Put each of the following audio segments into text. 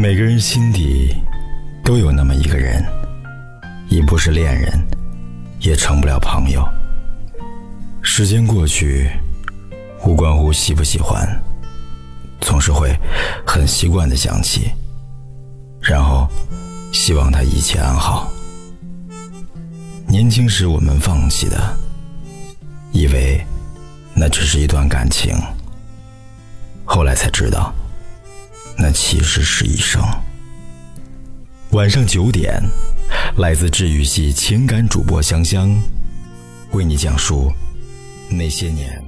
每个人心底都有那么一个人，已不是恋人，也成不了朋友。时间过去，无关乎喜不喜欢，总是会很习惯的想起，然后希望他一切安好。年轻时我们放弃的，以为那只是一段感情，后来才知道，那其实是一生。晚上九点，来自治愈系情感主播香香，为你讲述那些年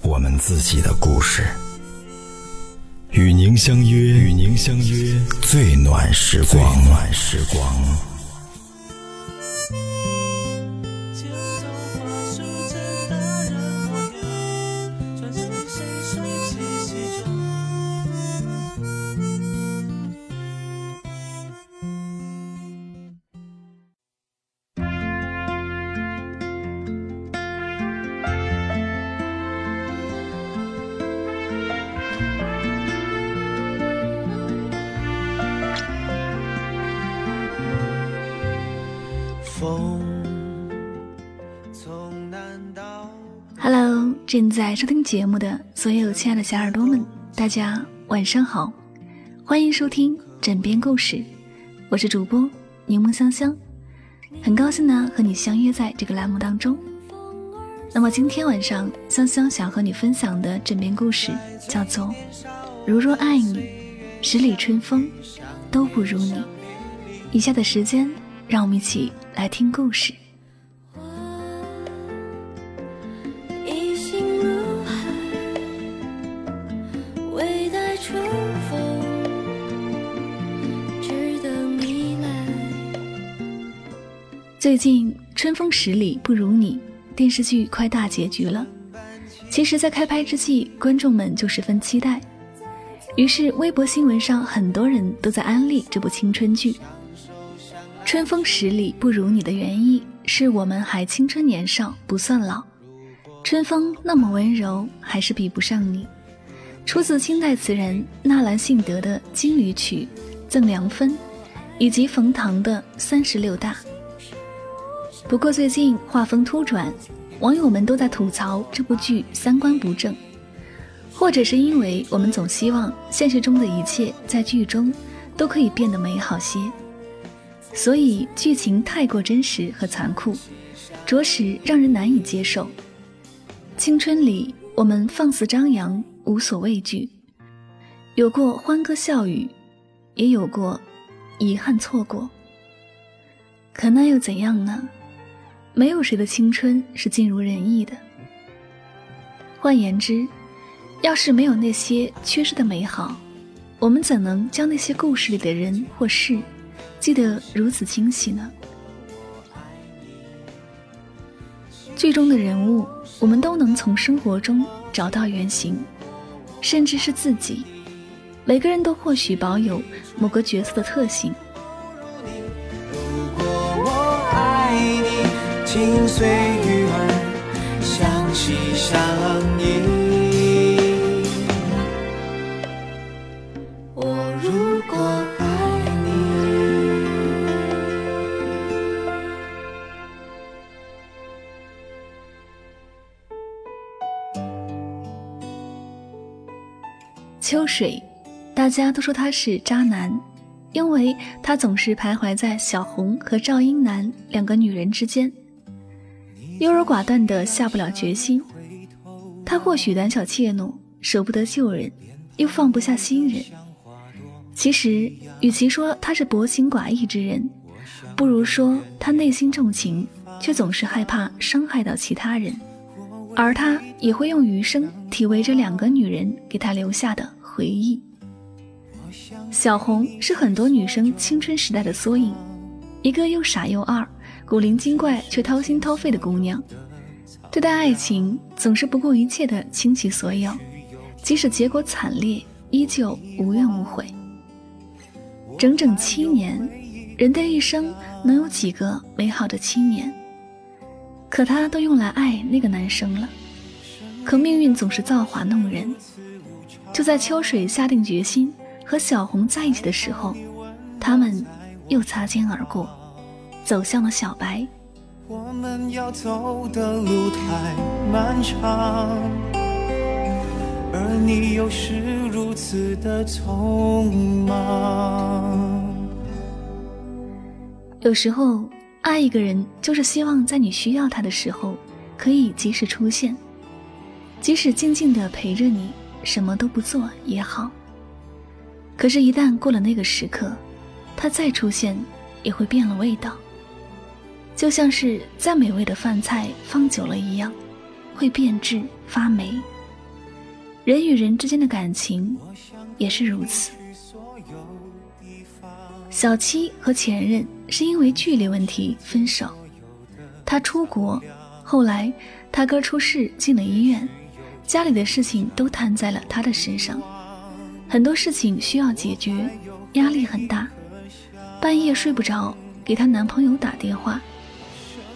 我们自己的故事，与您相约，与您相约最暖时光，最暖时光。Hello，正在收听节目的所有亲爱的小耳朵们，大家晚上好，欢迎收听枕边故事，我是主播柠檬香香，很高兴呢和你相约在这个栏目当中。那么今天晚上，香香想和你分享的枕边故事叫做《如若爱你，十里春风都不如你》。以下的时间，让我们一起来听故事。最近《春风十里不如你》电视剧快大结局了，其实，在开拍之际，观众们就十分期待，于是微博新闻上很多人都在安利这部青春剧。《春风十里不如你》的原意是我们还青春年少，不算老，春风那么温柔，还是比不上你。出自清代词人纳兰性德的《金缕曲》《赠凉风》，以及冯唐的《三十六大》。不过最近画风突转，网友们都在吐槽这部剧三观不正，或者是因为我们总希望现实中的一切在剧中都可以变得美好些，所以剧情太过真实和残酷，着实让人难以接受。青春里我们放肆张扬，无所畏惧，有过欢歌笑语，也有过遗憾错过，可那又怎样呢？没有谁的青春是尽如人意的。换言之，要是没有那些缺失的美好，我们怎能将那些故事里的人或事记得如此清晰呢？剧中的人物，我们都能从生活中找到原型，甚至是自己。每个人都或许保有某个角色的特性。心随鱼儿相惜相依。我如果爱你，秋水，大家都说他是渣男，因为他总是徘徊在小红和赵英男两个女人之间。优柔寡断的下不了决心，他或许胆小怯懦，舍不得旧人，又放不下新人。其实，与其说他是薄情寡义之人，不如说他内心重情，却总是害怕伤害到其他人。而他也会用余生体味着两个女人给他留下的回忆。小红是很多女生青春时代的缩影，一个又傻又二。古灵精怪却掏心掏肺的姑娘，对待爱情总是不顾一切的倾其所有，即使结果惨烈，依旧无怨无悔。整整七年，人的一生能有几个美好的七年？可她都用来爱那个男生了。可命运总是造化弄人，就在秋水下定决心和小红在一起的时候，他们又擦肩而过，走向了小白。我们要走的路太漫长，而你又是如此的匆忙。有时候，爱一个人就是希望在你需要他的时候，可以及时出现，即使静静的陪着你，什么都不做也好。可是，一旦过了那个时刻，他再出现也会变了味道。就像是再美味的饭菜放久了一样，会变质发霉。人与人之间的感情也是如此。小七和前任是因为距离问题分手，他出国，后来他哥出事进了医院，家里的事情都摊在了他的身上，很多事情需要解决，压力很大，半夜睡不着，给她男朋友打电话。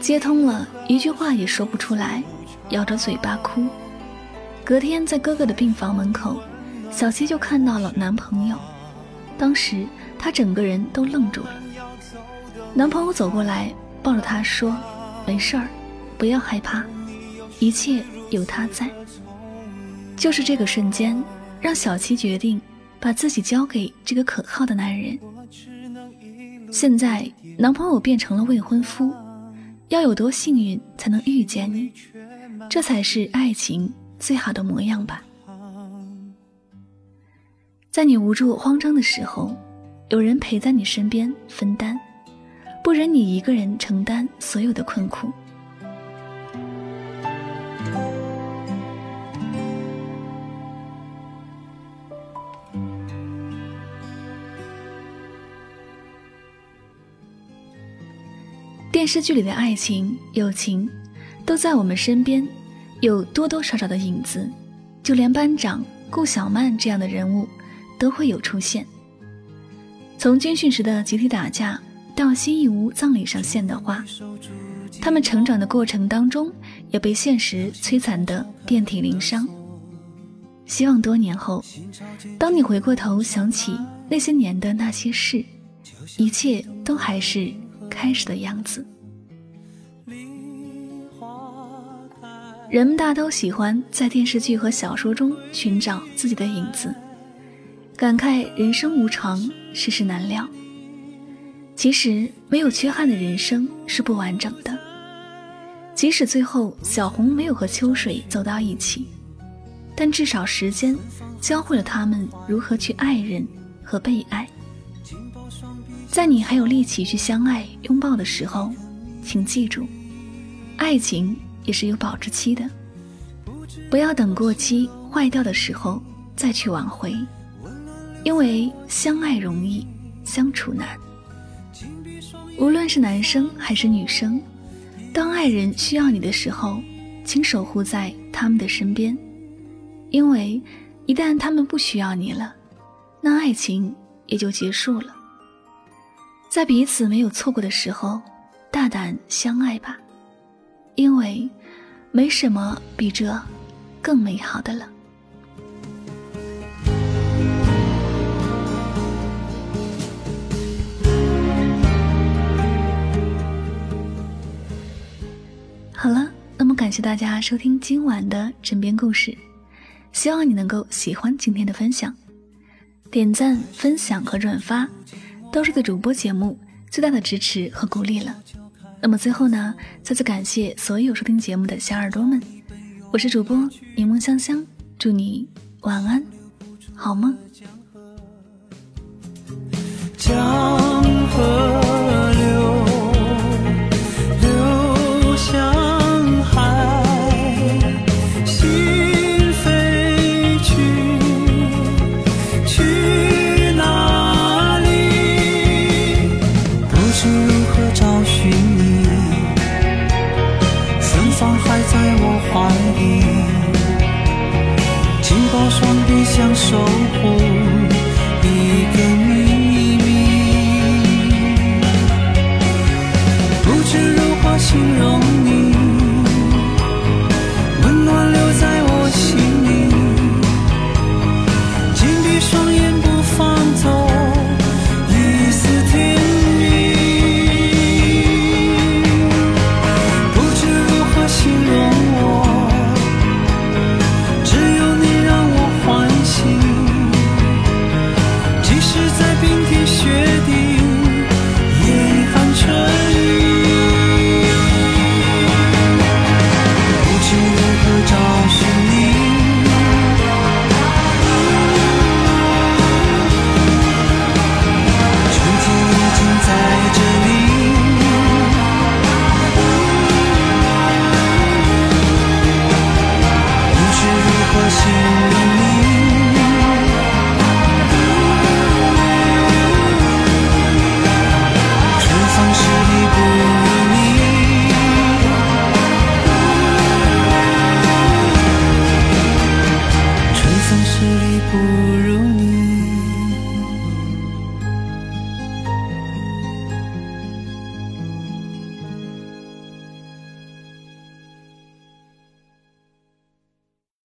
接通了一句话也说不出来，咬着嘴巴哭。隔天在哥哥的病房门口，小七就看到了男朋友。当时她整个人都愣住了。男朋友走过来，抱着她说：“没事儿，不要害怕，一切有他在。”就是这个瞬间，让小七决定把自己交给这个可靠的男人。现在男朋友变成了未婚夫。要有多幸运才能遇见你，这才是爱情最好的模样吧。在你无助慌张的时候，有人陪在你身边分担，不忍你一个人承担所有的困苦。电视剧里的爱情、友情，都在我们身边，有多多少少的影子。就连班长顾小曼这样的人物，都会有出现。从军训时的集体打架，到新义屋葬礼上献的花，他们成长的过程当中，也被现实摧残的遍体鳞伤。希望多年后，当你回过头想起那些年的那些事，一切都还是。开始的样子。人们大都喜欢在电视剧和小说中寻找自己的影子，感慨人生无常，世事难料。其实，没有缺憾的人生是不完整的。即使最后小红没有和秋水走到一起，但至少时间教会了他们如何去爱人和被爱。在你还有力气去相爱、拥抱的时候，请记住，爱情也是有保质期的。不要等过期坏掉的时候再去挽回，因为相爱容易，相处难。无论是男生还是女生，当爱人需要你的时候，请守护在他们的身边，因为一旦他们不需要你了，那爱情也就结束了。在彼此没有错过的时候，大胆相爱吧，因为没什么比这更美好的了。好了，那么感谢大家收听今晚的枕边故事，希望你能够喜欢今天的分享，点赞、分享和转发。都是对主播节目最大的支持和鼓励了。那么最后呢再次感谢所有收听节目的小耳朵们。我是主播柠檬香香祝你晚安好梦。江河心若